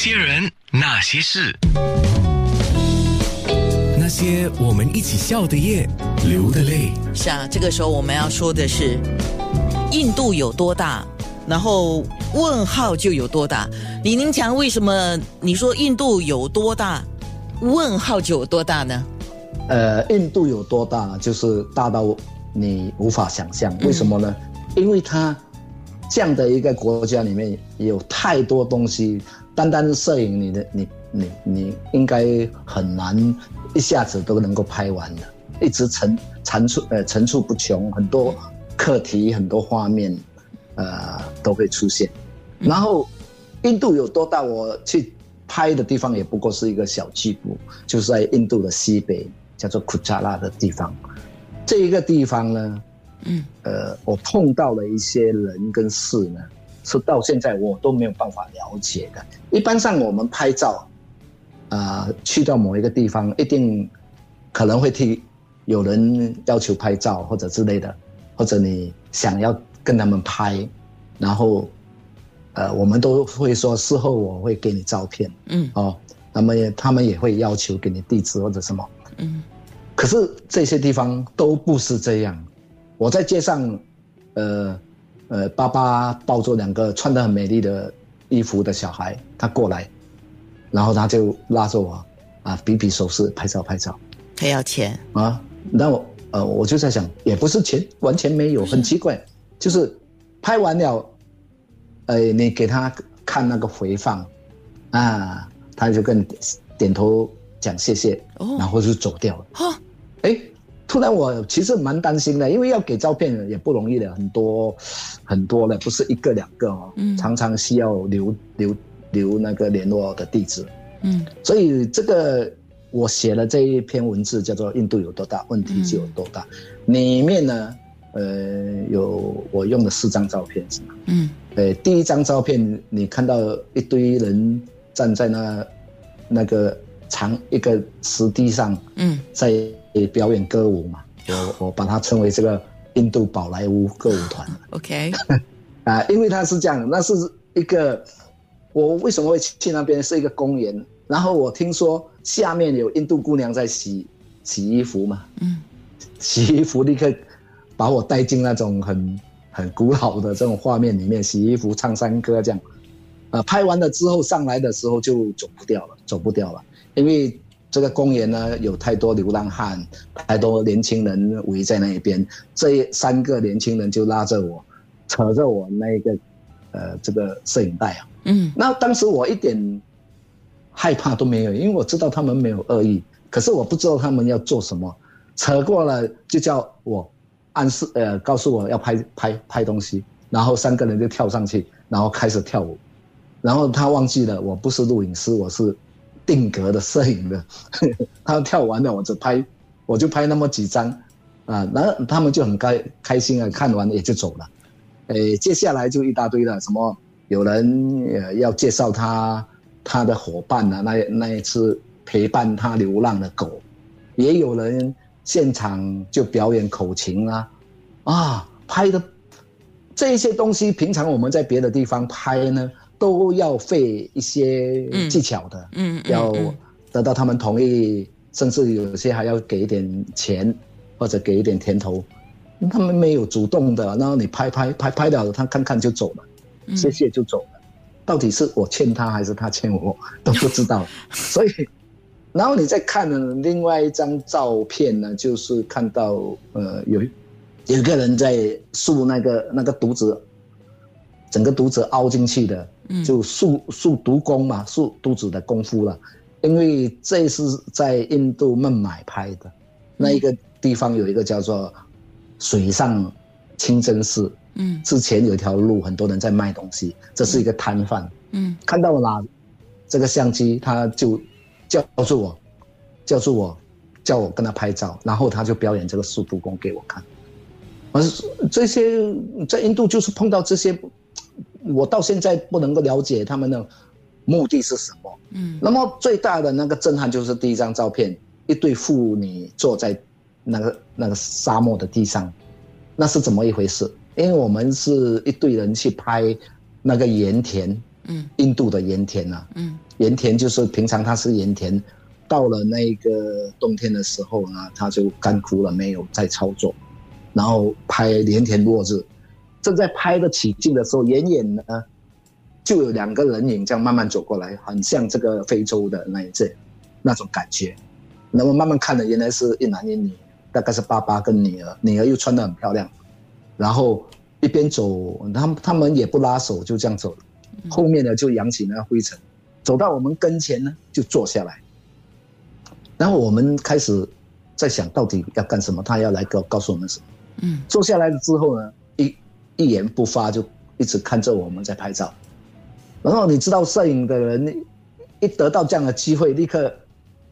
些人，那些事，那些我们一起笑的夜，流的泪。是啊，这个时候我们要说的是，印度有多大，然后问号就有多大。李宁强，为什么你说印度有多大，问号就有多大呢？呃，印度有多大，就是大到你无法想象。为什么呢？因为它这样的一个国家里面有太多东西，单单是摄影，你的你你你应该很难一下子都能够拍完的，一直层层出呃层出不穷，很多课题很多画面，呃都会出现。然后印度有多大？我去拍的地方也不过是一个小区部，就是在印度的西北。叫做库扎拉的地方，这一个地方呢，嗯，呃，我碰到了一些人跟事呢，是到现在我都没有办法了解的。一般上我们拍照，啊，去到某一个地方，一定可能会替有人要求拍照或者之类的，或者你想要跟他们拍，然后，呃，我们都会说事后我会给你照片，嗯，哦，那么他们也会要求给你地址或者什么。嗯，可是这些地方都不是这样。我在街上，呃，呃，爸爸抱着两个穿的很美丽的衣服的小孩，他过来，然后他就拉着我，啊，比比手势，拍照拍照。他要钱啊？那我，呃，我就在想，也不是钱，完全没有，很奇怪，就是拍完了，呃，你给他看那个回放，啊，他就跟点头。讲谢谢，然后就走掉了。哈，哎，突然我其实蛮担心的，因为要给照片也不容易的，很多很多的，不是一个两个哦，常常需要留留留那个联络的地址。嗯，所以这个我写了这一篇文字，叫做“印度有多大，问题就有多大”。里面呢，呃，有我用了四张照片是吗？嗯，呃，第一张照片你看到一堆人站在那那个。长一个石地上，嗯，在表演歌舞嘛，我我把它称为这个印度宝莱坞歌舞团。OK，啊，因为它是这样，那是一个我为什么会去那边是一个公园，然后我听说下面有印度姑娘在洗洗衣服嘛，嗯，洗衣服立刻把我带进那种很很古老的这种画面里面，洗衣服唱山歌这样，啊，拍完了之后上来的时候就走不掉了，走不掉了。因为这个公园呢，有太多流浪汉，太多年轻人围在那一边。这三个年轻人就拉着我，扯着我那个，呃，这个摄影带啊。嗯。那当时我一点害怕都没有，因为我知道他们没有恶意。可是我不知道他们要做什么，扯过了就叫我暗示，呃，告诉我要拍拍拍东西。然后三个人就跳上去，然后开始跳舞。然后他忘记了，我不是录影师，我是。定格的摄影的，他跳完了，我就拍，我就拍那么几张，啊，然后他们就很开开心啊，看完也就走了，诶，接下来就一大堆了，什么有人要介绍他他的伙伴啊，那那一次陪伴他流浪的狗，也有人现场就表演口琴啊，啊，拍的这些东西，平常我们在别的地方拍呢。都要费一些技巧的，嗯，要得到他们同意，甚至有些还要给一点钱或者给一点甜头。他们没有主动的，然后你拍拍拍拍了，他看看就走了，谢谢就走了。到底是我欠他还是他欠我都不知道。所以，然后你再看另外一张照片呢，就是看到呃有有个人在竖那个那个独子。整个肚子凹进去的，就速速读功嘛，速读子的功夫了。因为这是在印度孟买拍的，那一个地方有一个叫做水上清真寺。嗯，之前有一条路，很多人在卖东西，这是一个摊贩。嗯，看到了这个相机，他就叫住我，叫住我，叫我跟他拍照，然后他就表演这个速度功给我看。而这些在印度就是碰到这些。我到现在不能够了解他们的目的是什么。嗯，那么最大的那个震撼就是第一张照片，一对妇女坐在那个那个沙漠的地上，那是怎么一回事？因为我们是一队人去拍那个盐田，嗯。印度的盐田啊，嗯。盐田就是平常它是盐田，到了那个冬天的时候呢，它就干枯了，没有再操作，然后拍盐田落日，正在拍的起劲的时候，远远呢就有两个人影这样慢慢走过来，很像这个非洲的那一阵那种感觉。那么慢慢看的，原来是一男一女，大概是爸爸跟女儿，女儿又穿得很漂亮，然后一边走，他们他们也不拉手，就这样走了，后面呢就扬起那灰尘，走到我们跟前呢就坐下来，然后我们开始在想到底要干什么，他要来告告诉我们什么。嗯坐下来了之后呢，一一言不发就一直看着我们在拍照。然后你知道，摄影的人一得到这样的机会，立刻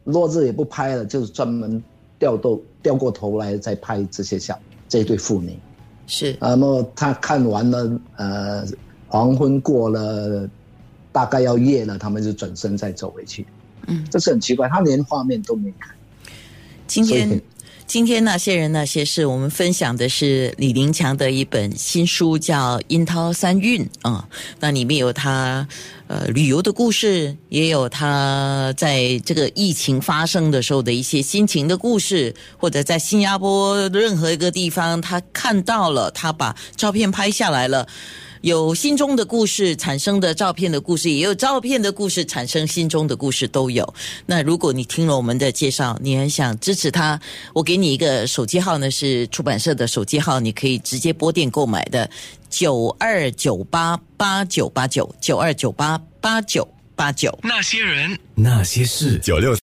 落日也不拍了，就是专门掉头掉过头来再拍这些像这一对父女。是那么他看完了，呃，黄昏过了，大概要夜了，他们就转身再走回去。嗯，这是很奇怪，他连画面都没看。今天今天那些人那些事，我们分享的是李林强的一本新书，叫《樱桃三韵》啊、那里面有他呃旅游的故事，也有他在这个疫情发生的时候的一些心情的故事，或者在新加坡任何一个地方，他看到了，他把照片拍下来了。有心中的故事产生的照片的故事，也有照片的故事产生心中的故事，都有。那如果你听了我们的介绍，你很想支持他，我给你一个手机号呢，是出版社的手机号，你可以直接拨电购买的，九二九八八九八九九二九八八九八九。那些人，那些事，九六